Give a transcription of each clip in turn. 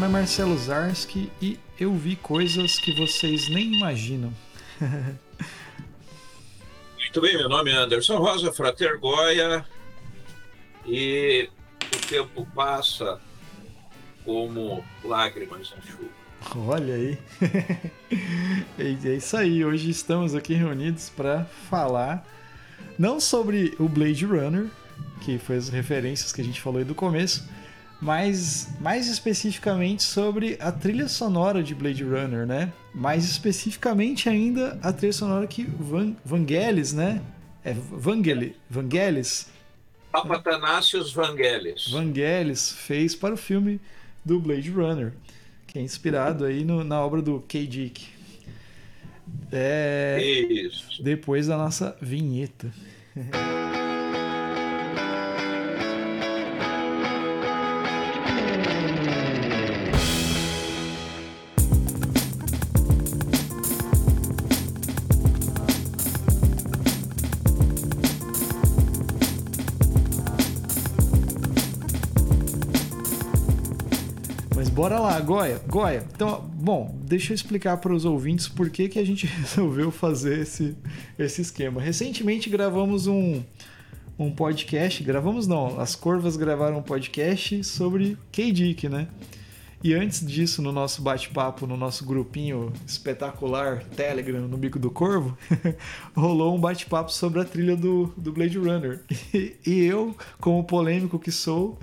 nome é Marcelo Zarski e eu vi coisas que vocês nem imaginam. Muito bem, meu nome é Anderson Rosa, Frater Goya, e o tempo passa como lágrimas na chuva. Olha aí. é isso aí. Hoje estamos aqui reunidos para falar não sobre o Blade Runner, que foi as referências que a gente falou aí do começo, mas mais especificamente sobre a trilha sonora de Blade Runner, né? Mais especificamente ainda a trilha sonora que Van, Vangelis, né? É Vangelis, Vangelis. Papatanasius Vangelis. Vangelis fez para o filme do Blade Runner, que é inspirado aí no, na obra do K. Dick. É, Isso. Depois da nossa vinheta. Bora lá, Goya. Goya, então, bom, deixa eu explicar para os ouvintes por que, que a gente resolveu fazer esse, esse esquema. Recentemente gravamos um, um podcast, gravamos não, as Corvas gravaram um podcast sobre K-Dick, né? E antes disso, no nosso bate-papo, no nosso grupinho espetacular Telegram no Bico do Corvo, rolou um bate-papo sobre a trilha do, do Blade Runner. E, e eu, como polêmico que sou,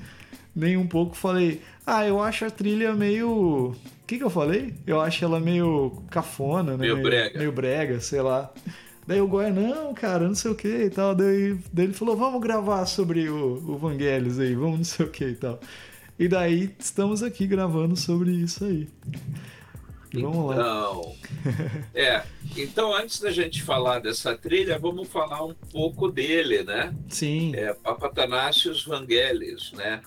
nem um pouco falei, ah, eu acho a trilha meio. O que, que eu falei? Eu acho ela meio cafona, né? Meio, meio brega. Meio brega, sei lá. Daí o Goya, não, cara, não sei o que e tal. Daí, daí ele falou, vamos gravar sobre o, o Vangelis aí, vamos não sei o que e tal. E daí estamos aqui gravando sobre isso aí. Vamos então, lá. é, então antes da gente falar dessa trilha, vamos falar um pouco dele, né? Sim. É, Papatanasius Vangelis, né?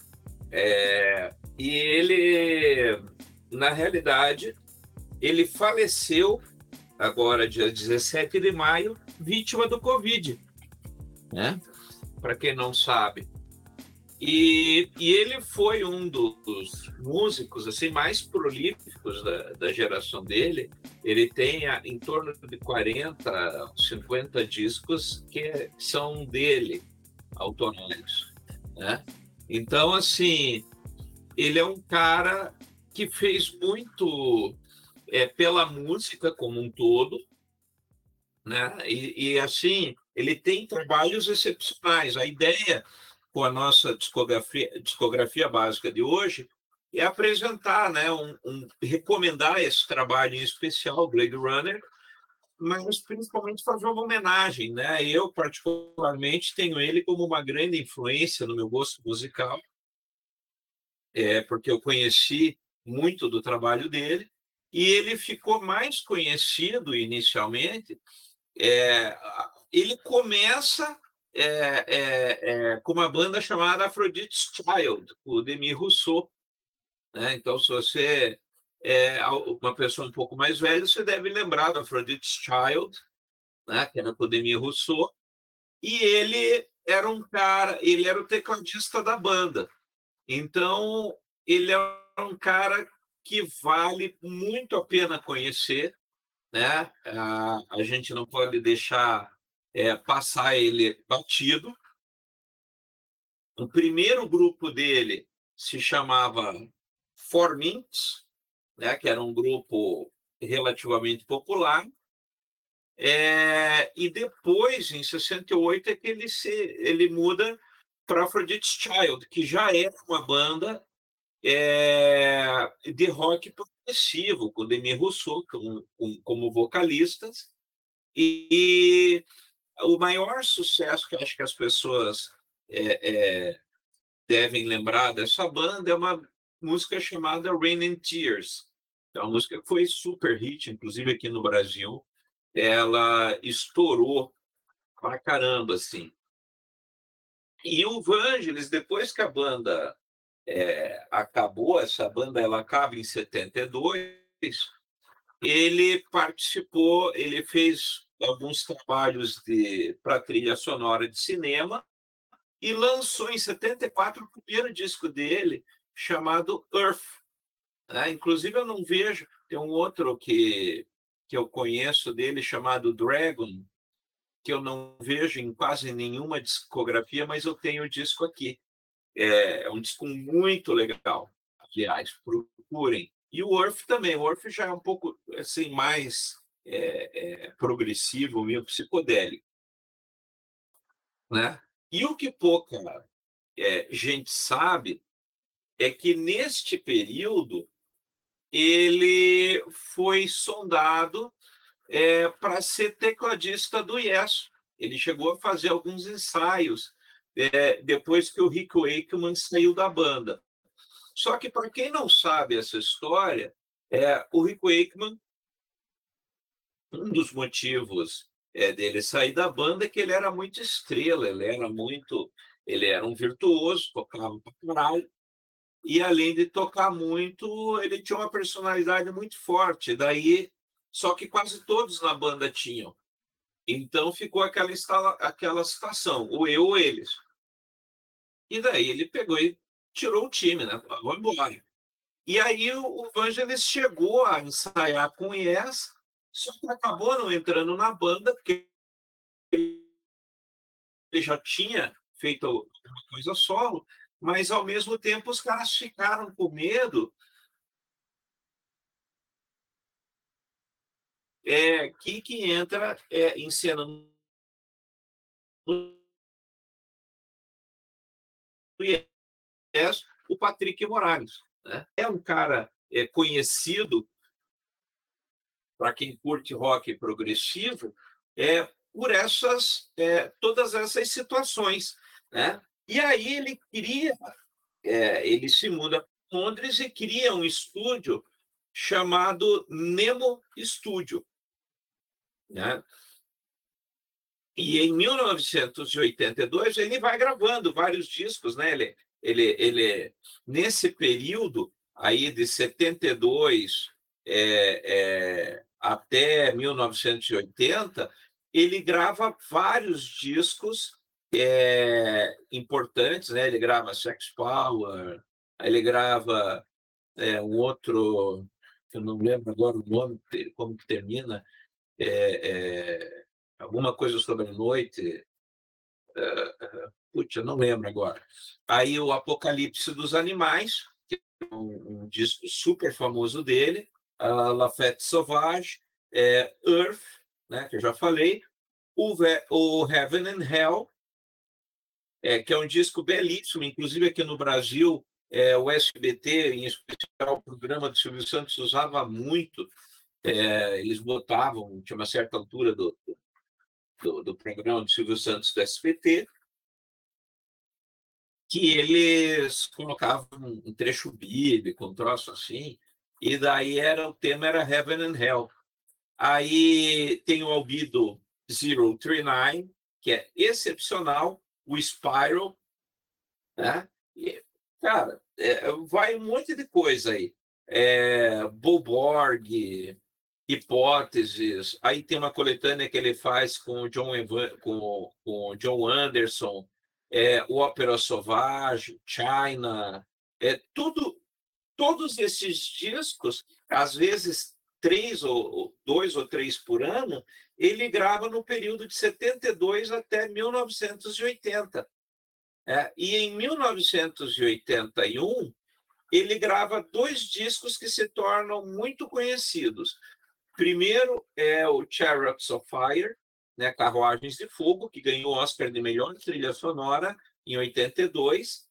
É, e ele, na realidade, ele faleceu agora, dia 17 de maio, vítima do Covid, né? Para quem não sabe. E, e, ele foi um dos músicos assim mais prolíficos da, da geração dele. Ele tem a, em torno de 40, 50 discos que são dele, autorais, né? Então, assim, ele é um cara que fez muito é, pela música como um todo, né? E, e, assim ele tem trabalhos excepcionais. A ideia com a nossa discografia, discografia básica de hoje é apresentar, né, um, um, recomendar esse trabalho em especial, Blade Runner, mas principalmente fazer uma homenagem, né? Eu particularmente tenho ele como uma grande influência no meu gosto musical é, porque eu conheci muito do trabalho dele, e ele ficou mais conhecido inicialmente. É, ele começa é, é, é, com uma banda chamada Aphrodite's Child, o Demi Rousseau. Né? Então, se você é uma pessoa um pouco mais velha, você deve lembrar do Aphrodite's Child, né? que com o Demi Rousseau. E ele era um cara, ele era o tecladista da banda. Então, ele é um cara que vale muito a pena conhecer, né? A, gente não pode deixar é, passar ele batido. O primeiro grupo dele se chamava Formints, né? Que era um grupo relativamente popular. É, e depois, em 68, é que ele se ele muda para Aphrodite's Child, que já era uma banda é, de rock progressivo, com Demi Rousseau como, como vocalistas. E, e, o maior sucesso que acho que as pessoas é, é, devem lembrar dessa banda é uma música chamada Rain and Tears. É uma música que foi super hit, inclusive aqui no Brasil. Ela estourou pra caramba, assim. E o Vangelis, depois que a banda é, acabou, essa banda ela acaba em 72, ele participou, ele fez alguns trabalhos para trilha sonora de cinema e lançou em 74 o primeiro disco dele, chamado Earth. Né? Inclusive, eu não vejo. Tem um outro que, que eu conheço dele chamado Dragon, que eu não vejo em quase nenhuma discografia, mas eu tenho o disco aqui. É, é um disco muito legal. Aliás, procurem. E o Orff também. O Orff já é um pouco assim mais é, é, progressivo, meio psicodélico. Né? E o que pouca é, gente sabe é que neste período ele foi sondado é, para ser tecladista do Yes. Ele chegou a fazer alguns ensaios é, depois que o Rick Wakeman saiu da banda. Só que, para quem não sabe essa história, é, o Rick Wakeman, um dos motivos é, dele sair da banda é que ele era muito estrela, ele era muito. Ele era um virtuoso, tocava para caralho, e além de tocar muito, ele tinha uma personalidade muito forte. Daí, só que quase todos na banda tinham. Então ficou aquela, instala, aquela situação, ou eu ou eles. E daí ele pegou e tirou o time, né? Vamos embora. E aí o Vangelis chegou a ensaiar com o Yes, só que acabou não entrando na banda, porque ele já tinha feito uma coisa solo, mas ao mesmo tempo os caras ficaram com medo é, que, que entra é, em cena o Patrick Morales. Né? É um cara é, conhecido para quem curte rock progressivo é por essas é, todas essas situações, né? E aí ele cria, é, ele se muda para Londres e cria um estúdio chamado Nemo Studio. Né? E em 1982 ele vai gravando vários discos, né? Ele, ele, ele nesse período aí de 72 é, é, até 1980, ele grava vários discos é, importantes, né? Ele grava Sex Power, ele grava é, um outro, eu não lembro agora o nome, como que termina, é, é, alguma coisa sobre a noite. Uh, putz, eu não lembro agora. Aí o Apocalipse dos Animais, que é um, um disco super famoso dele, a La Fête Sauvage, é, Earth, né, que eu já falei, o, o Heaven and Hell, é, que é um disco belíssimo, inclusive aqui no Brasil, é, o SBT, em especial o programa do Silvio Santos, usava muito. É, eles botavam, tinha uma certa altura do, do, do, programa do Silvio Santos do SBT, que eles colocavam um trecho bíblico, um troço assim, e daí era o tema era Heaven and Hell. Aí tem o Albido 039, que é excepcional, o Spiral, né? E, cara, é, vai um monte de coisa aí. É, Boborg, hipóteses. Aí tem uma coletânea que ele faz com o John, Evan, com, com John Anderson, é, o Ópera Sauvage, China, é tudo. Todos esses discos, às vezes três ou dois ou três por ano, ele grava no período de 72 até 1980. É, e em 1981, ele grava dois discos que se tornam muito conhecidos. Primeiro é o Chariots of Fire, né, Carruagens de Fogo, que ganhou o Oscar de melhor trilha sonora em 82,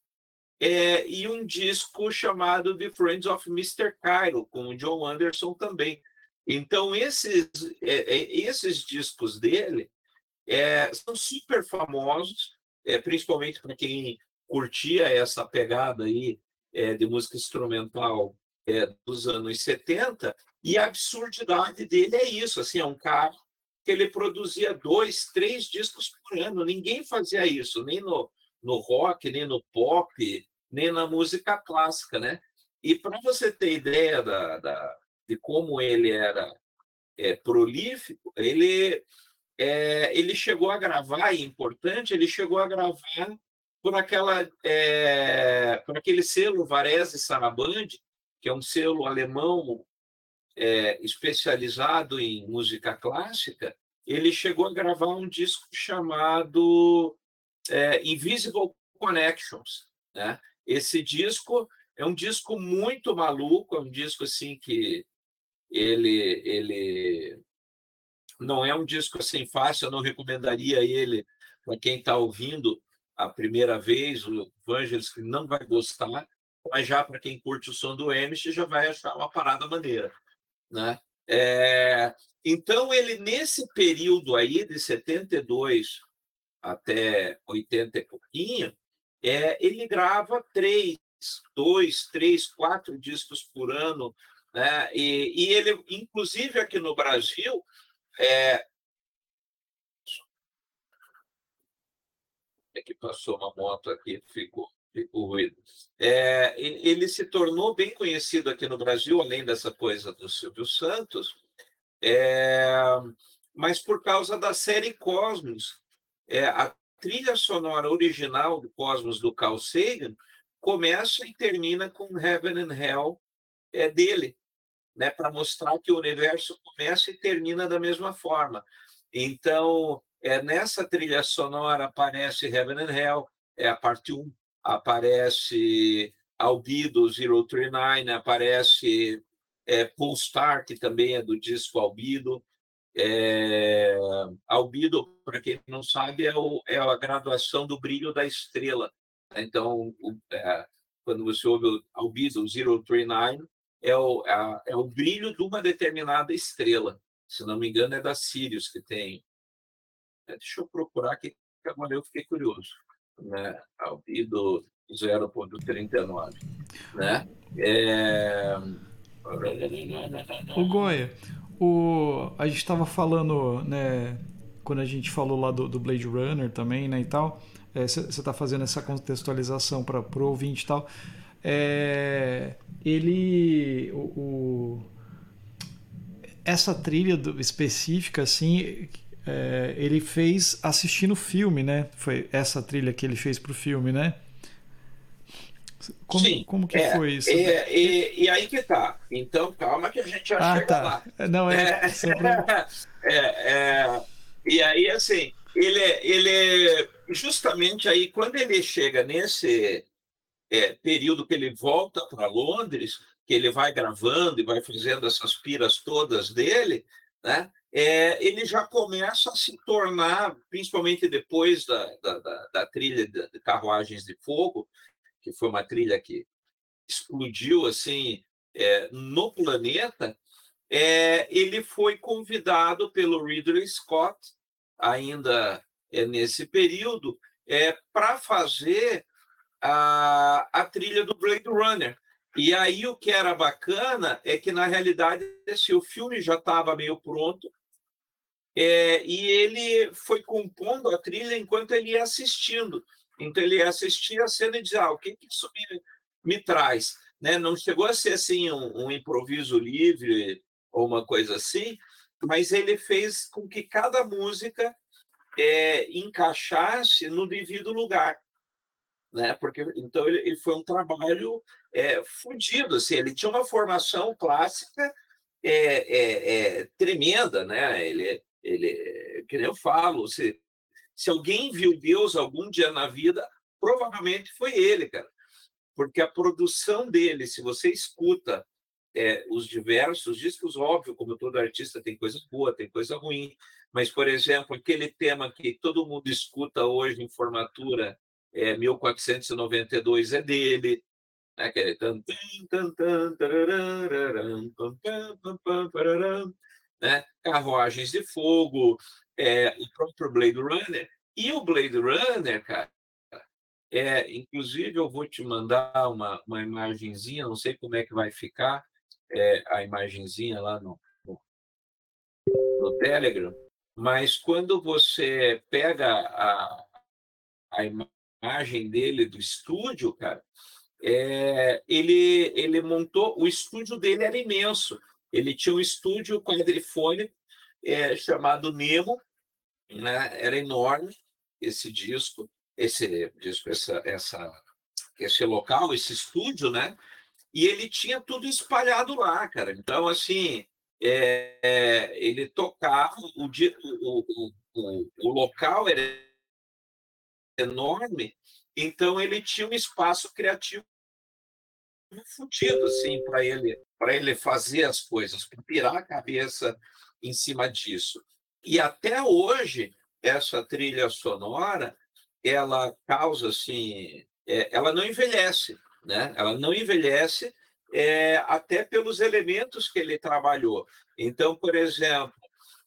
é, e um disco chamado The Friends of Mr. Cairo, com o John Anderson também. Então, esses, é, é, esses discos dele é, são super famosos, é, principalmente para quem curtia essa pegada aí é, de música instrumental dos anos 70, e a absurdidade dele é isso, assim, é um cara que ele produzia dois, três discos por ano, ninguém fazia isso, nem no, no rock, nem no pop, nem na música clássica, né? E para você ter ideia da, da de como ele era é, prolífico, ele, é, ele chegou a gravar, e é importante, ele chegou a gravar por aquela é, por aquele selo Varese Sarabande, que é um selo alemão é, especializado em música clássica, ele chegou a gravar um disco chamado é, Invisible Connections. Né? Esse disco é um disco muito maluco, é um disco assim que ele, ele não é um disco assim fácil, eu não recomendaria ele para quem está ouvindo a primeira vez, o Vangelis que não vai gostar, mas já para quem curte o som do Amish já vai achar uma parada maneira. Né? É, então, ele, nesse período aí, de 72 até 80 e pouquinho, é, ele grava três, dois, três, quatro discos por ano, né? E, e ele, inclusive aqui no Brasil, é, é que passou uma moto aqui, ficou, ficou ruído. É, ele se tornou bem conhecido aqui no Brasil, além dessa coisa do Silvio Santos, é, mas por causa da série Cosmos. É, a trilha sonora original do Cosmos do Carl Sagan começa e termina com Heaven and Hell é dele, né, para mostrar que o universo começa e termina da mesma forma. Então, é nessa trilha sonora aparece Heaven and Hell, é a parte 1, aparece Albedo 039, aparece é, Polestar, que também é do disco Albido. É, albido, para quem não sabe, é, o, é, a graduação do brilho da estrela. Então, o, é, quando você ouve o Albido 039, é o, é, é o brilho de uma determinada estrela. Se não me engano, é da Sirius que tem. É, deixa eu procurar aqui, que agora eu fiquei curioso. Né? Albido 0.39. Né? É, o Goya, o, a gente estava falando, né, quando a gente falou lá do, do Blade Runner também, né, e tal, você é, está fazendo essa contextualização para o ouvinte e tal. É, ele, o, o, essa trilha do, específica, assim, é, ele fez assistindo o filme, né? Foi essa trilha que ele fez para o filme, né? Como, Sim, como que é, foi isso? É, e, e, aí que tá. Então, calma que a gente já ah, chega tá. lá. Não, é, é, é, E aí, assim, ele, ele justamente aí, quando ele chega nesse é, período que ele volta para Londres, que ele vai gravando e vai fazendo essas piras todas dele, né? É, ele já começa a se tornar, principalmente depois da, da, da, da trilha de Carruagens de Fogo, que foi uma trilha que explodiu assim é, no planeta, é, ele foi convidado pelo Ridley Scott, ainda é, nesse período, é, para fazer a, a trilha do Blade Runner. E aí o que era bacana é que, na realidade, esse, o filme já estava meio pronto, é, e ele foi compondo a trilha enquanto ele ia assistindo. Então ele assistia a cena e dizia: ah, o que, que isso me, me traz? Né? Não chegou a ser assim um, um improviso livre ou uma coisa assim, mas ele fez com que cada música é, encaixasse no devido lugar, né? Porque então ele, ele foi um trabalho é, assim, ele tinha uma formação clássica é, é, é, tremenda, né? Ele, ele, que nem eu falo, se se alguém viu Deus algum dia na vida, provavelmente foi ele, cara. Porque a produção dele, se você escuta é, os diversos discos, óbvio, como todo artista tem coisa boa, tem coisa ruim, mas, por exemplo, aquele tema que todo mundo escuta hoje em formatura, é, 1492 é dele, né? que é né? Carruagens de Fogo, é, o próprio Blade Runner. E o Blade Runner, cara, é, inclusive eu vou te mandar uma, uma imagenzinha, não sei como é que vai ficar é, a imagenzinha lá no, no, no, Telegram, mas quando você pega a, a imagem dele do estúdio, cara, é, ele, ele montou, o estúdio dele era imenso. Ele tinha um estúdio quadrifônico é, chamado Nemo, né? Era enorme esse disco, esse disco, essa, essa, esse local, esse estúdio, né? E ele tinha tudo espalhado lá, cara. Então, assim, é, é, ele tocava, o, o, o, o local era enorme, então ele tinha um espaço criativo fudido, assim, para ele, ele fazer as coisas, para pirar a cabeça em cima disso. E até hoje, essa trilha sonora, ela causa, assim, é, ela não envelhece, né? Ela não envelhece é, até pelos elementos que ele trabalhou. Então, por exemplo,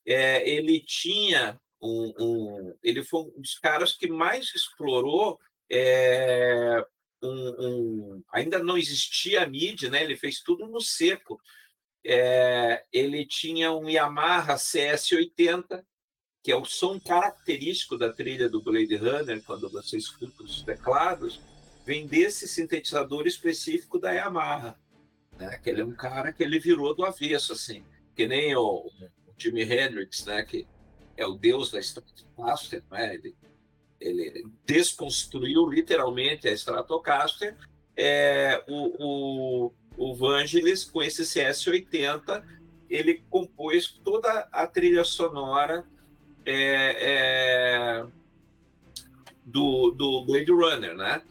é, ele tinha um, um, ele foi um dos caras que mais explorou é, um, um, ainda não existia mídia, né? Ele fez tudo no seco. É, ele tinha um Yamaha CS80, que é o som característico da trilha do Blade Runner, quando você escuta os teclados, vem desse sintetizador específico da Yamaha. Né? Que ele é um cara que ele virou do avesso, assim, que nem o, o Jimi Hendrix, né? que é o deus da Stratocaster, né? ele, ele desconstruiu literalmente a Stratocaster. É, o, o, o Vangelis, com esse CS80, ele compôs toda a trilha sonora é, é, do, do Blade Runner, né?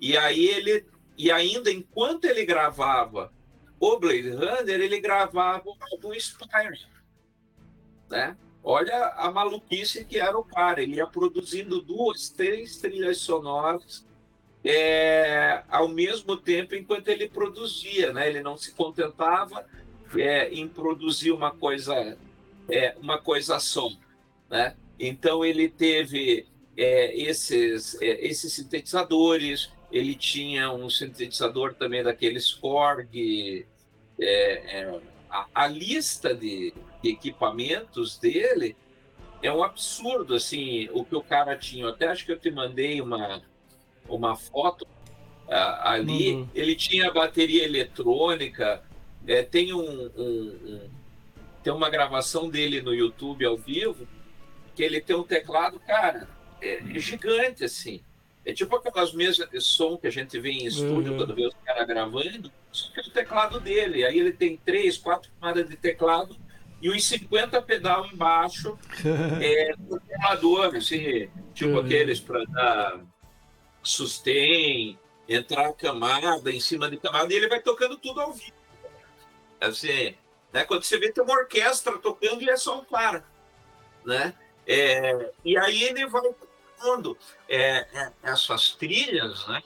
E aí ele, e ainda enquanto ele gravava o Blade Runner, ele gravava o álbum Spire, né? Olha a maluquice que era o cara. Ele ia produzindo duas, três trilhas sonoras é, ao mesmo tempo enquanto ele produzia, né? Ele não se contentava é, em produzir uma coisa, é, uma coisa só, né? Então ele teve é, esses, é, esses sintetizadores, ele tinha um sintetizador também daqueles Korg, é, a, a, lista de, de, equipamentos dele é um absurdo, assim, o que o cara tinha. até acho que eu te mandei uma, uma foto uh, ali. Uhum. Ele tinha bateria eletrônica, é, tem um, um, um, tem uma gravação dele no YouTube ao vivo que ele tem um teclado, cara, é, é gigante assim. É tipo aquelas mesas de som que a gente vê em estúdio uhum. quando vê os caras gravando, só que é o teclado dele. Aí ele tem três, quatro camadas de teclado e uns 50 pedal embaixo é, controlador, assim, tipo uhum. aqueles para dar sustain, entrar camada em cima de camada, e ele vai tocando tudo ao vivo. Assim, né? Quando você vê, tem uma orquestra tocando e é só um cara, né? É, e aí ele vai tocando é, é, essas trilhas, né?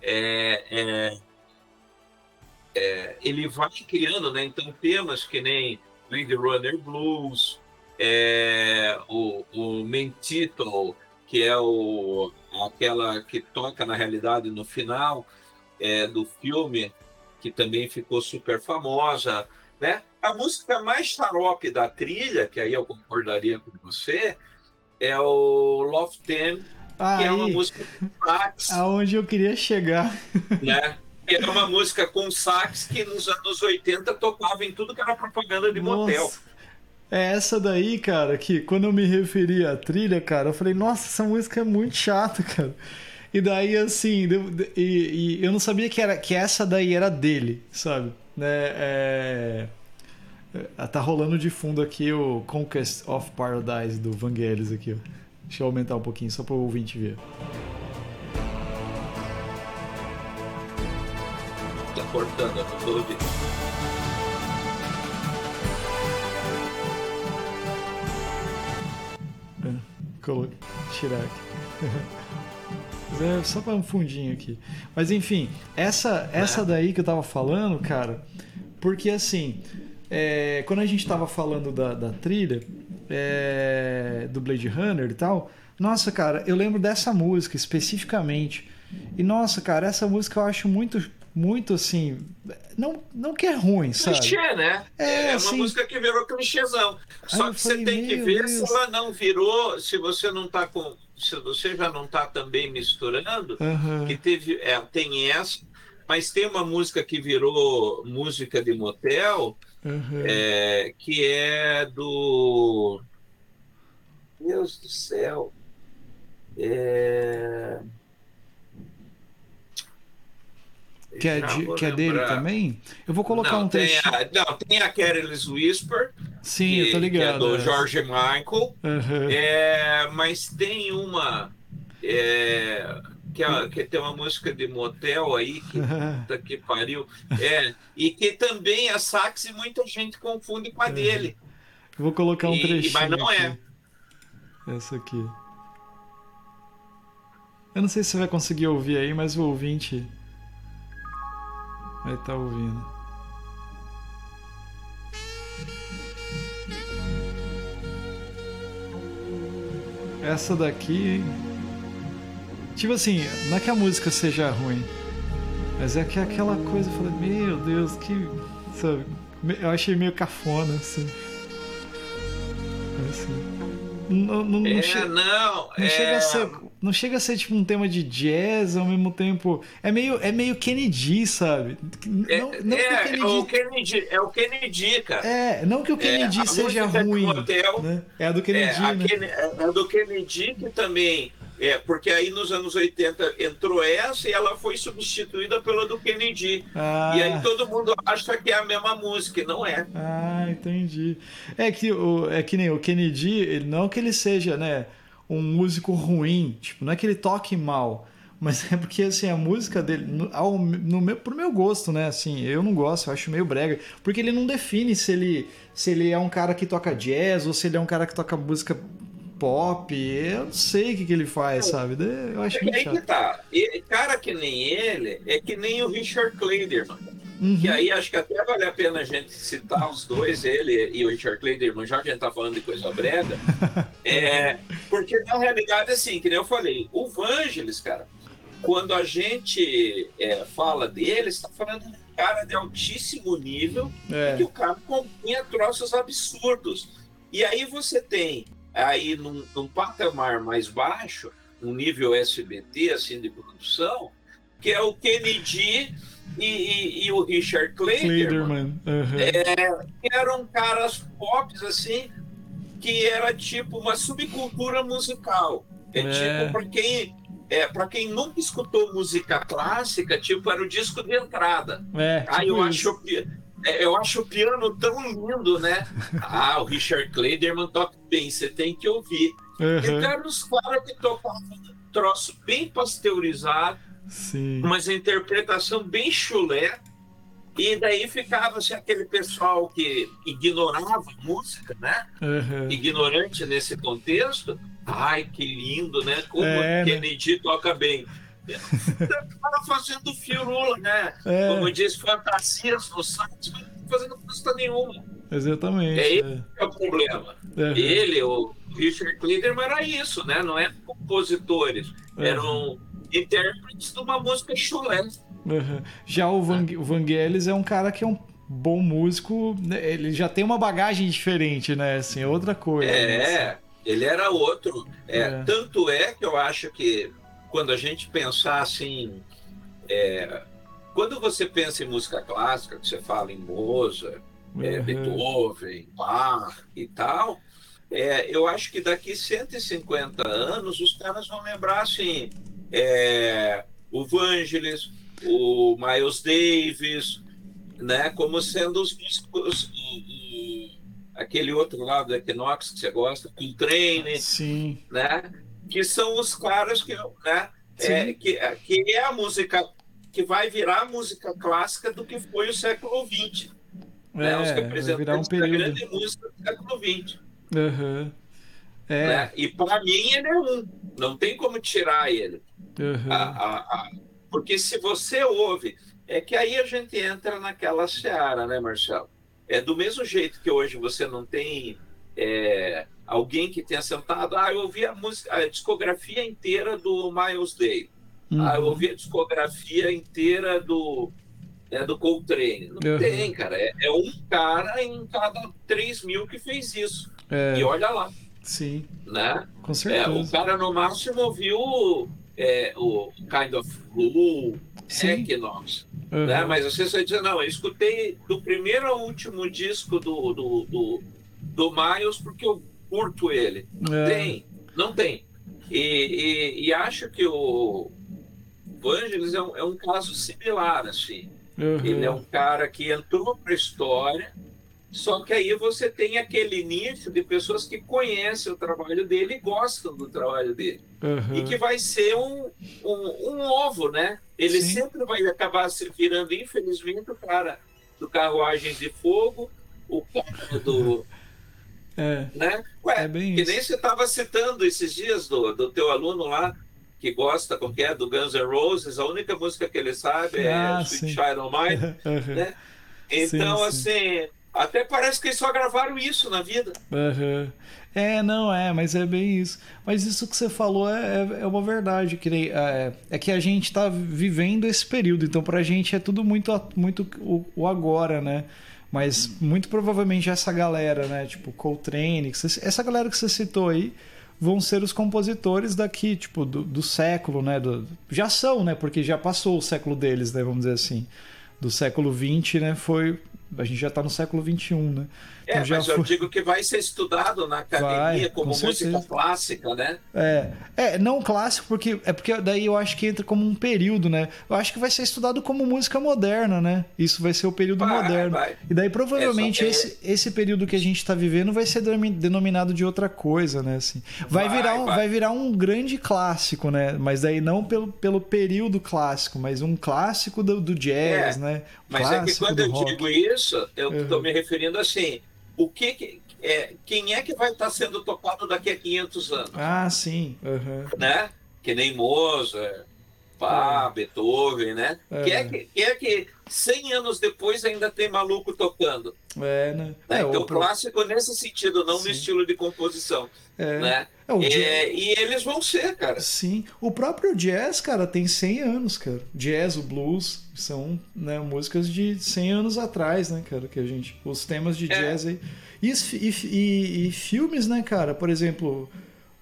É, é, é, ele vai criando, né? Então, temas que nem Blade Runner Blues, o, o Mentito, que é o, aquela que toca na realidade no final do filme, que também ficou super famosa, né? A música mais xarope da trilha, que aí eu concordaria com você, é o Love Them, que é uma música com sax. Aonde eu queria chegar. Né? Que é uma música com sax que nos anos 80 tocava em tudo que era propaganda de Nossa. motel. É essa daí, cara, que quando eu me referi à trilha, cara, eu falei, nossa, essa música é muito chata, cara. E daí, assim, e, e eu não sabia que, era, que essa daí era dele, sabe? Né? É... é tá rolando de fundo aqui o Conquest of Paradise do Vangelis aqui, ó. Deixa eu aumentar um pouquinho só para o ouvinte ver. Tá cortando, eu não tô. É, coloquei. Tirar aqui. É só para um fundinho aqui. Mas enfim, essa, essa daí que eu tava falando, cara, porque assim, é, quando a gente tava falando da, da trilha é, do Blade Runner e tal, nossa, cara, eu lembro dessa música especificamente. E nossa, cara, essa música eu acho muito muito assim. Não, não que é ruim, sabe? Clichê, né? É, é uma assim, música que virou clichêzão. Só que falei, você tem que ver Deus. se ela não virou, se você não tá com. Se você já não tá também misturando, uhum. que teve. É, tem essa, mas tem uma música que virou música de motel, uhum. é, que é do. Deus do céu. É que é, de, que é dele também? Eu vou colocar não, um trecho. Tem a, não, tem a Careless Whisper. Sim, que, eu tô ligado. Que é do é. George Michael. Uhum. É, mas tem uma. É, que, é, que, tem uma música de motel aí, que puta que pariu. É, e que também a sax e muita gente confunde com a dele. Vou colocar um e, trechinho. Mas não aqui. é. Essa aqui. Eu não sei se você vai conseguir ouvir aí, mas o ouvinte vai estar tá ouvindo. Essa daqui. Tipo assim, não é que a música seja ruim, mas é que é aquela coisa, eu falei, meu Deus, que. Sabe? Eu achei meio cafona, assim. assim. Não, não, é, não, che não, não é... chega a ser não chega a ser tipo um tema de jazz ao mesmo tempo é meio é meio Kennedy sabe é, não, não é, o Kennedy... é o Kennedy é o Kennedy cara é não que o Kennedy é, seja ruim hotel, né? é a do Kennedy é, né? é a do Kennedy que também é, porque aí nos anos 80 entrou essa e ela foi substituída pela do Kennedy. Ah. E aí todo mundo acha que é a mesma música, e não é. Ah, entendi. É que, o, é que nem o Kennedy, ele, não que ele seja, né, um músico ruim, tipo, não é que ele toque mal, mas é porque assim a música dele no, ao, no meu pro meu gosto né assim eu não gosto eu acho meio brega porque ele não define se ele se ele é um cara que toca jazz ou se ele é um cara que toca música pop, eu não sei o que, que ele faz, sabe? Eu acho é, que tá. E, cara que nem ele, é que nem o Richard Clayderman. Uhum. Que aí acho que até vale a pena a gente citar os dois, ele e o Richard Clayderman, já que a gente tá falando de coisa brega. é, porque na realidade, assim, que nem eu falei, o Vangelis, cara, quando a gente é, fala dele, está falando de um cara de altíssimo nível, é. que o cara compunha troços absurdos. E aí você tem aí num, num patamar mais baixo, um nível SBT assim de produção, que é o Kennedy e, e, e o Richard Clayderman, uhum. é, eram caras pop assim, que era tipo uma subcultura musical. É, é. tipo para quem é, quem nunca escutou música clássica, tipo era o disco de entrada. É, tipo Aí eu isso. acho que é, eu acho o piano tão lindo, né? Ah, o Richard Clayderman toca bem, você tem que ouvir. Uhum. Então eram os caras que tocavam um troço bem pasteurizado, Sim. mas a interpretação bem chulé. E daí ficava assim, aquele pessoal que ignorava a música, né? Uhum. Ignorante nesse contexto. Ai, que lindo, né? Como é, Kennedy né? toca bem estava fazendo firula, né? É. Como diz, fantasias no site, não fazendo custa nenhuma. Exatamente. É esse é, é o problema. Uhum. Ele, o Richard Clayderman, era isso, né? Não eram compositores, uhum. eram intérpretes de uma música chulé. Uhum. Já o, Van, o Vangelis é um cara que é um bom músico, né? ele já tem uma bagagem diferente, né? Assim, é outra coisa. É, assim. ele era outro. É, é. Tanto é que eu acho que quando a gente pensar assim, é, quando você pensa em música clássica, que você fala em Mozart, é, uhum. Beethoven, Bach e tal, é, eu acho que daqui 150 anos os caras vão lembrar assim, é, o Vangelis, o Miles Davis, né, como sendo os músicos, aquele outro lado do Equinox que você gosta, Coltrane, Sim. né? que são os caras que, né, é, que, é, que é a música que vai virar a música clássica do que foi o século XX. É, né, os representantes um da grande música do século XX. Uhum. É. Né? E para mim ele é um, não tem como tirar ele. Uhum. A, a, a, porque se você ouve, é que aí a gente entra naquela seara, né, Marcelo? É do mesmo jeito que hoje você não tem é, alguém que tenha sentado, ah, eu ouvi a, música, a discografia inteira do Miles Day, uhum. ah, eu ouvi a discografia inteira do, é, do Coltrane. Não uhum. tem, cara. É, é, um cara em cada 3 mil que fez isso. É. E olha lá. Sim. Né? Com certeza. É, o cara no máximo ouviu é, o Kind of Blue, Equinox. Uhum. Né? Mas você vai dizer, não, eu escutei do primeiro ao último disco do, do, do, do Miles porque eu curto ele. É. tem, não tem. E, e, e, acho que o, Vangelis é um, é um caso similar, assim. Uhum. Ele é um cara que entrou para a história, só que aí você tem aquele nicho de pessoas que conhecem o trabalho dele e gostam do trabalho dele. Uhum. E que vai ser um, um, um ovo, né? Ele Sim. sempre vai acabar se virando, infelizmente, o cara do Carruagem de Fogo, o cara do. É, né? Ué, é bem que isso. nem você estava citando esses dias do, do teu aluno lá, que gosta, como que é, do Guns N' Roses, a única música que ele sabe é ah, Sweet Child of Mine, né? Então, sim, sim. Até parece que eles só gravaram isso na vida. Uhum. É, não é, mas é bem isso. Mas isso que você falou é, é, é uma verdade. Que nem, é, é, que a gente está vivendo esse período, então pra gente é tudo muito, muito o, o agora, né? Mas muito provavelmente essa galera, né? Tipo, Coltrane, essa galera que você citou aí, vão ser os compositores daqui, tipo, do, do século, né? Do, já são, né? Porque já passou o século deles, né? Vamos dizer assim. Do século XX, né? Foi a gente já está no século XXI, né? É, então, mas foi... eu digo que vai ser estudado na academia vai, como música clássica, né? É, é, não clássico, porque é porque daí eu acho que entra como um período, né? Eu acho que vai ser estudado como música moderna, né? Isso vai ser o período vai, moderno. Vai. E daí provavelmente é, esse, esse período que a gente está vivendo vai ser denominado de outra coisa, né? Assim, vai, virar um, vai. virar um grande clássico, né? Mas daí não pelo, pelo período clássico, mas um clássico do, do jazz, é, né? Mas clássico é que quando eu rock. digo isso, eu estou uhum. me referindo assim o que, que é, quem é que vai estar sendo tocado daqui a 500 anos? Ah, sim. Uhum. Né? Que nem Mozart, Bach, é. Beethoven, né? É. Que, é que, é que 100 anos depois ainda tem maluco tocando. É, né? né? É, então, o clássico nesse sentido, não Sim. no estilo de composição. É. Né? É, é jazz... E eles vão ser, cara. Sim. O próprio jazz, cara, tem 100 anos, cara. Jazz, o blues, são né, músicas de 100 anos atrás, né, cara? Que a gente. Os temas de é. jazz aí. E, e, e, filmes, né, cara? Por exemplo,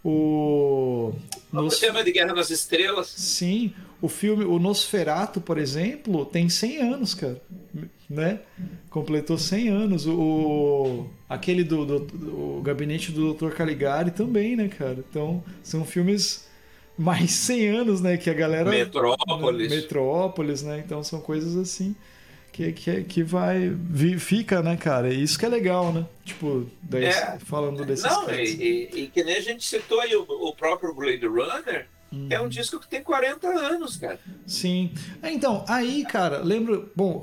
o. Nos... O tema de Guerra nas Estrelas. Sim. O filme, o Nosferato, por exemplo, tem 100 anos, cara. Né? Completou 100 anos. O, aquele do, do, do Gabinete do Dr. Caligari também, né, cara? Então, são filmes mais 100 anos, né? Que a galera. Metrópolis. Né? Metrópolis, né? Então, são coisas assim que, que, que vai. Fica, né, cara? Isso que é legal, né? Tipo, daí, é, falando desses Não, e, e, e, que nem a gente citou aí o, o próprio Blade Runner. Hum. É um disco que tem 40 anos, cara. Sim. É, então, aí, cara, lembro. Bom,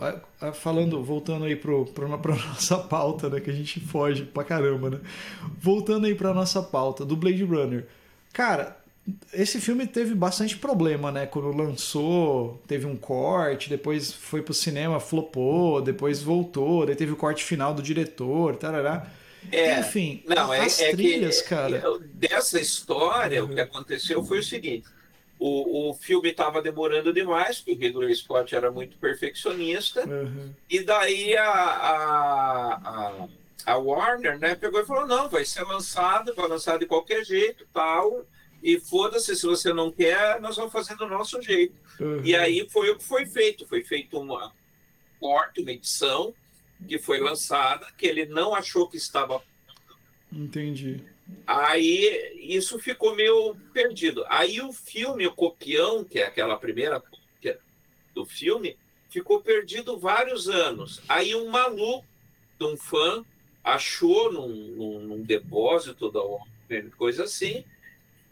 falando, voltando aí pro, pro, pra nossa pauta, né? Que a gente foge pra caramba, né? Voltando aí pra nossa pauta do Blade Runner. Cara, esse filme teve bastante problema, né? Quando lançou, teve um corte, depois foi pro cinema, flopou, depois voltou, daí teve o corte final do diretor, tarará. É, Enfim, não, as é, é trilhas, que, cara. Dessa história, uhum. o que aconteceu foi o seguinte: o, o filme estava demorando demais, porque o Ridley Scott era muito perfeccionista, uhum. e daí a, a, a, a, Warner né, pegou e falou: não, vai ser lançado, vai lançar de qualquer jeito, tal e foda-se, se você não quer, nós vamos fazer do nosso jeito. Uhum. E aí foi o que foi feito. Foi feito uma corte, uma edição, que foi lançada, que ele não achou que estava. Entendi. Aí isso ficou meio perdido. Aí o filme, o copião, que é aquela primeira cópia do filme, ficou perdido vários anos. Aí um maluco um fã achou num, num, num depósito da coisa assim,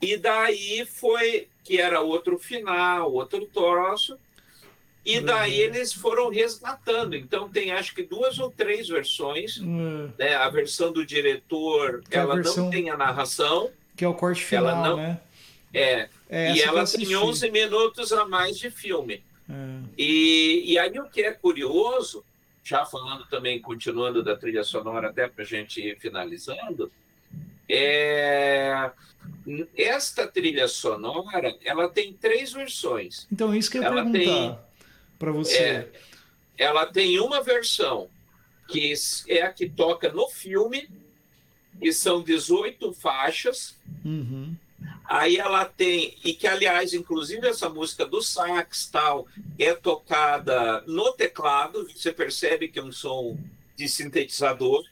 e daí foi que era outro final, outro troço. E uhum. daí eles foram resgatando. Então tem acho que duas ou três versões. Uhum. Né? A versão do diretor, que ela versão... não tem a narração. Que é o corte final, ela não... né? É. é e ela tem 11 minutos a mais de filme. É. E, e aí o que é curioso, já falando também, continuando da trilha sonora até para a gente ir finalizando, é esta trilha sonora, ela tem três versões. Então, isso que eu ia ela perguntar para você. É, ela tem uma versão que é a que toca no filme, e são 18 faixas. Uhum. Aí ela tem, e que aliás, inclusive essa música do sax tal, é tocada no teclado, você percebe que é um som de sintetizador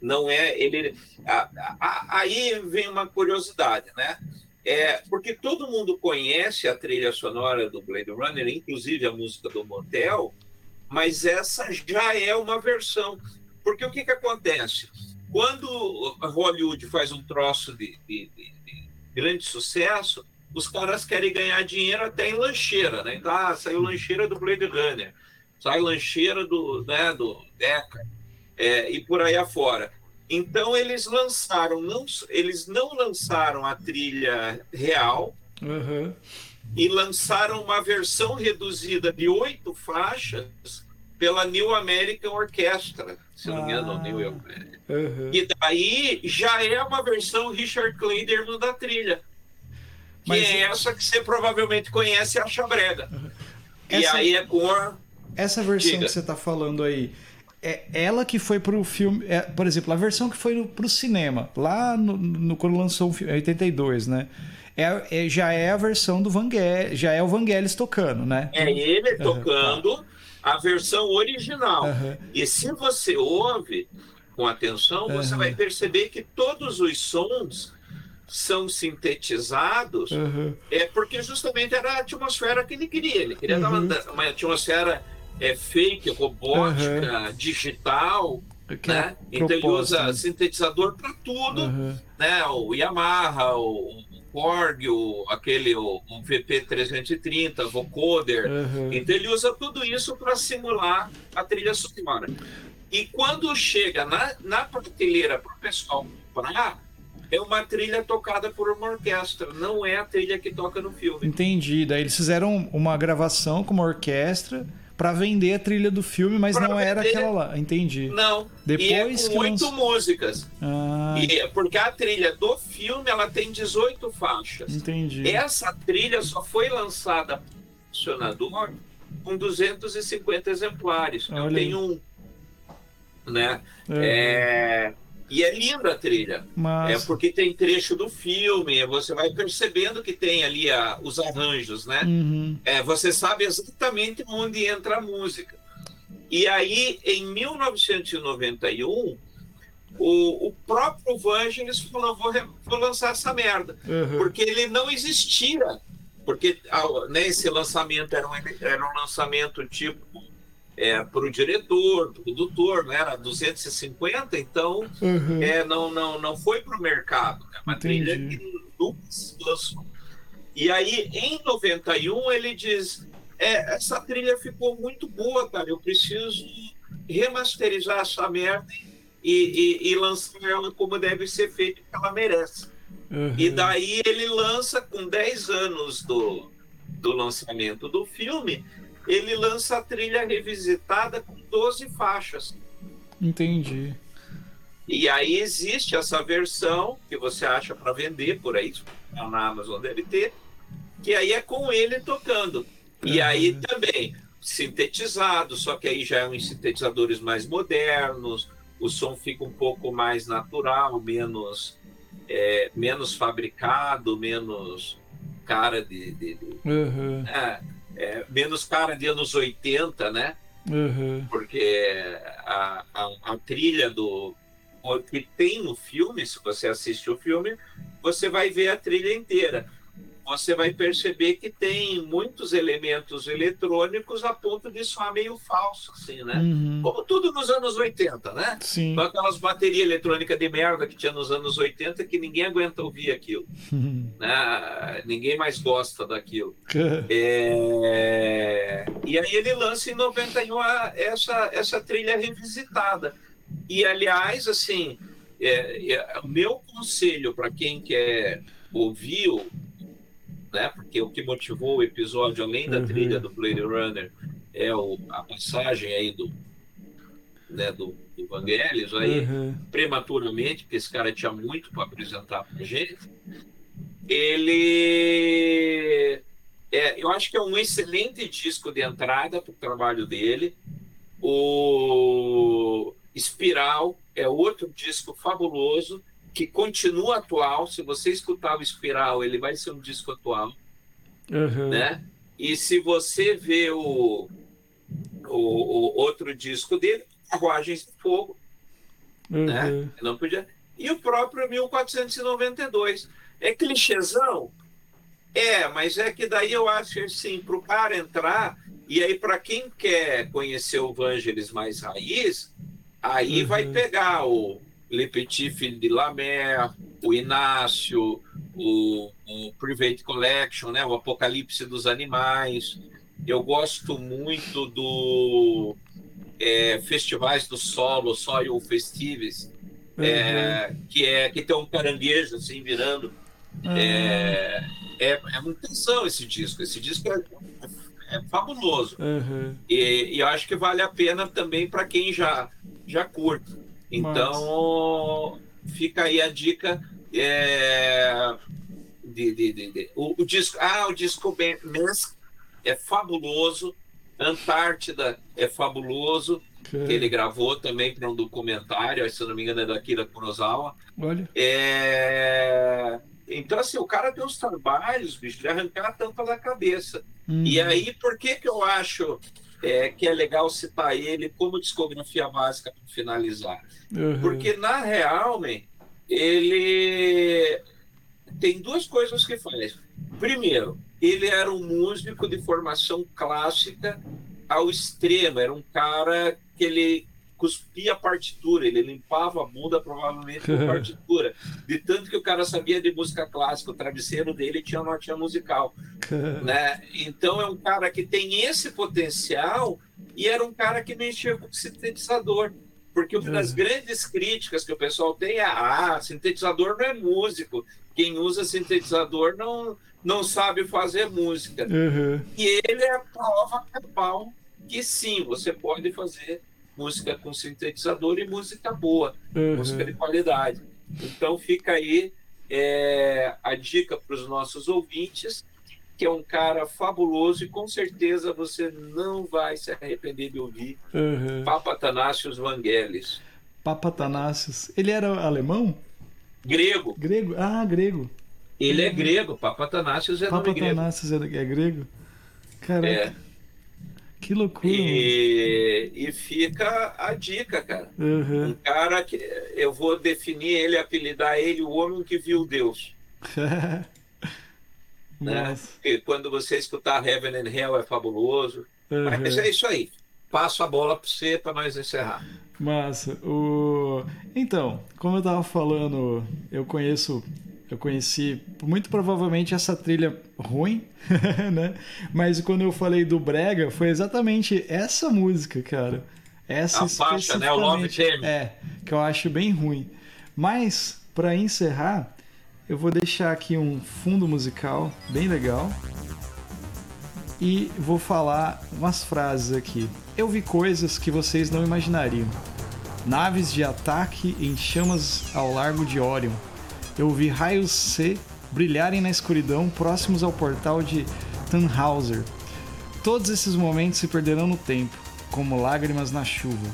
não é ele a, a, aí vem uma curiosidade né É, porque todo mundo conhece a trilha sonora do Blade Runner, inclusive a música do Motel, mas essa já é uma versão. Porque o que, que acontece? Quando Hollywood faz um troço de, de, de, de grande sucesso, os caras querem ganhar dinheiro até em lancheira, né? Então, ah, saiu lancheira do Blade Runner, sai lancheira do, né, do Deca, é, e por aí afora. Então eles lançaram, não, eles não lançaram a trilha real uhum. e lançaram uma versão reduzida de oito faixas pela New American Orchestra, se não me engano, ah, New American. Uhum. E daí já é uma versão Richard Clayderman da trilha. Que Mas, é essa que você provavelmente conhece, a Chabrega. Uhum. E essa, aí é com a... Essa versão Diga. que você está falando aí, é ela que foi pro filme. É, por exemplo, a versão que foi pro cinema, lá no, no quando lançou o filme, 82, né? É, é, já é a versão do Vangelis, já é o Vangelis tocando, né? É ele tocando uhum. a versão original. Uhum. E se você ouve com atenção, você uhum. vai perceber que todos os sons são sintetizados, é porque justamente era a atmosfera que ele queria. Ele queria dar uma, uma atmosfera é fake, robótica, uhum. digital. Que né? É então ele usa né? sintetizador para tudo, uhum. né? O Yamaha, o, Korg, o, aquele o, o VP330, vocoder. Uhum. Então ele usa tudo isso para simular a trilha sonora. E quando chega na, na prateleira para o pessoal comprar, é uma trilha tocada por uma orquestra, não é a trilha que toca no filme. Entendi. Daí eles fizeram uma gravação com uma orquestra para vender a trilha do filme, mas pra não vender... era aquela lá. Entendi. Não. Depois e é com oito músicas. Ah. E, porque a trilha do filme ela tem 18 faixas. Entendi. Essa trilha só foi lançada funcionador com 250 exemplares. Olha Eu tenho um. Né? É. é e é linda a trilha. É porque tem trecho do filme, você vai percebendo que tem ali a, os arranjos, né? Uhum. É, você sabe exatamente onde entra a música. E aí, em 1991, o, o próprio Vangelis falou: vou, vou lançar essa merda. Uhum. Porque ele não existia. Porque né, esse lançamento era um, era um lançamento tipo é, para o diretor, produtor, né? era 250, então uhum. é, não, não, não foi para o mercado. É uma Entendi. trilha que nunca se lançou. E aí, em 91, ele diz: é, essa trilha ficou muito boa, cara, eu preciso remasterizar essa merda e, e, e lançar ela como deve ser feito, que ela merece. Uhum. E daí ele lança, com 10 anos do, do lançamento do filme, ele lança a trilha revisitada com 12 faixas. Entendi. E aí existe essa versão que você acha para vender por aí, na Amazon deve ter, que aí é com ele tocando. E uhum. aí também sintetizado, só que aí já é uns sintetizadores mais modernos, o som fica um pouco mais natural, menos é, menos fabricado, menos cara de, de, de uhum. é, é, menos cara de anos 80, né? Uhum. Porque a, a, a, trilha do que tem no filme, se você assiste o filme, você vai ver a trilha inteira você vai perceber que tem muitos elementos eletrônicos a ponto de soar meio falso, assim, né? Uhum. Como tudo nos anos 80, né? Sim. Com aquelas baterias eletrônicas de merda que tinha nos anos 80 que ninguém aguenta ouvir aquilo. Uhum. Né? Ninguém mais gosta daquilo. é... E aí ele lança em 91 essa, essa trilha revisitada. E, aliás, assim, é, é, o meu conselho para quem quer ouvir né? Porque o que motivou o episódio, além da uhum. trilha do Blade Runner, é o, a passagem aí do, né, do, do Vangelis, aí uhum. prematuramente, porque esse cara tinha muito para apresentar para gente. Ele, é, eu acho que é um excelente disco de entrada para o trabalho dele. O Espiral é outro disco fabuloso que continua atual. Se você escutar o Espiral, ele vai ser um disco atual. Uhum. Né? E se você vê o, o, o outro disco dele, Carruagens de Fogo, uhum. né? não podia. E o próprio 1492. É clichêzão? É, mas é que daí eu acho assim, para o cara entrar, e aí para quem quer conhecer o Vangelis mais raiz, aí uhum. vai pegar o Le Petit Filho de Lamer, o Inácio, o, o Private Collection, né, o Apocalipse dos Animais. Eu gosto muito do é, Festivais do Solo, Soil Festives, uhum. é, que é que tem um caranguejo assim virando. Uhum. É, é, é uma intenção esse disco. Esse disco é, é fabuloso. Uhum. E, e, eu acho que vale a pena também para quem já, já curte. Então, Mas... fica aí a dica. É, de, de, de, de, o, o, disco, ah, o disco Mensk é fabuloso. Antártida é fabuloso. Que ele gravou também para um documentário, se não me engano, é daqui da Kurosawa. Olha. É... Então, assim, o cara tem uns trabalhos, bicho, de arrancar a tampa da cabeça. Uhum. E aí, por que, que eu acho é, que é legal citar ele como discografia básica para finalizar? Uhum. Porque, na real, man, ele tem duas coisas que faz. Primeiro, ele era um músico de formação clássica ao extremo, era um cara que ele cuspia a partitura, ele limpava a bunda provavelmente com partitura, de tanto que o cara sabia de música clássica, o travesseiro dele tinha notinha musical, né? Então é um cara que tem esse potencial e era um cara que mexia com sintetizador, porque uma das grandes críticas que o pessoal tem é ah, sintetizador não é músico, quem usa sintetizador não não sabe fazer música. Uhum. E ele é a prova cabal que sim, você pode fazer música com sintetizador e música boa, uhum. música de qualidade. Então fica aí é, a dica para os nossos ouvintes, que é um cara fabuloso e com certeza você não vai se arrepender de ouvir uhum. Papa Tanásios Vangelis. Papa Tanásios. Ele era alemão? Grego. Grego? Ah, grego. Ele é grego, Papa Tanásios é Papa grego. Tanásios é, é grego? Caraca. É. Que loucura. E, e fica a dica, cara. Uhum. Um cara que eu vou definir ele, apelidar ele o homem que viu Deus. né? E quando você escutar Heaven and Hell é fabuloso. Uhum. Mas é isso aí. Passo a bola para você para nós encerrar. Massa. O... Então, como eu tava falando, eu conheço eu conheci muito provavelmente essa trilha ruim, né? Mas quando eu falei do Brega, foi exatamente essa música, cara. Essa a faixa, né? O Love Jam. É, que eu acho bem ruim. Mas, para encerrar, eu vou deixar aqui um fundo musical bem legal. E vou falar umas frases aqui. Eu vi coisas que vocês não imaginariam. Naves de ataque em chamas ao largo de Orion eu vi raios C brilharem na escuridão próximos ao portal de Tannhauser. Todos esses momentos se perderão no tempo, como lágrimas na chuva.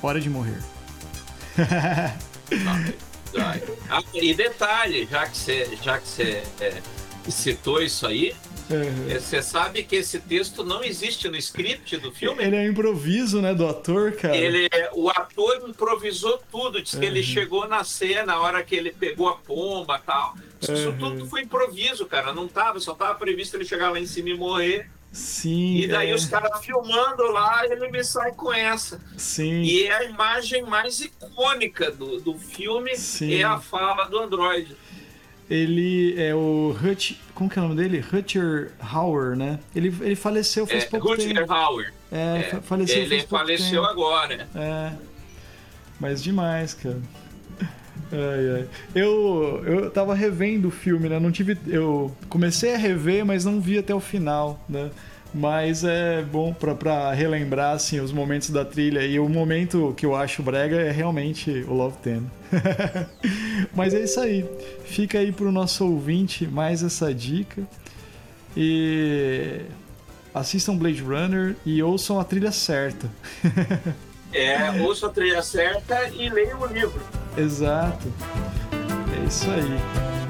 Hora de morrer. ah, e detalhe, já que você, já que você é, citou isso aí, Uhum. Você sabe que esse texto não existe no script do filme? Ele é improviso, né, do ator, cara? Ele, o ator improvisou tudo. Diz uhum. que ele chegou na cena, a hora que ele pegou a pomba tal. Isso uhum. tudo foi improviso, cara. Não tava, só tava previsto ele chegar lá em cima e morrer. Sim. E daí é. os caras filmando lá, ele me sai com essa. Sim. E é a imagem mais icônica do, do filme Sim. é a fala do Android. Ele é o Hutch. Como que é o nome dele? Rutger Hauer, né? Ele, ele faleceu faz é, pouco Rutger tempo. Hauer. É, é, faleceu ele faleceu tempo. agora. É. Mas demais, cara. Ai, ai. Eu, eu tava revendo o filme, né? Não tive. Eu comecei a rever, mas não vi até o final, né? Mas é bom para relembrar assim, os momentos da trilha. E o momento que eu acho brega é realmente o Love Ten. Mas é isso aí. Fica aí pro nosso ouvinte mais essa dica. E assistam Blade Runner e ouçam a trilha certa. é, ouçam a trilha certa e leiam o livro. Exato. É isso aí.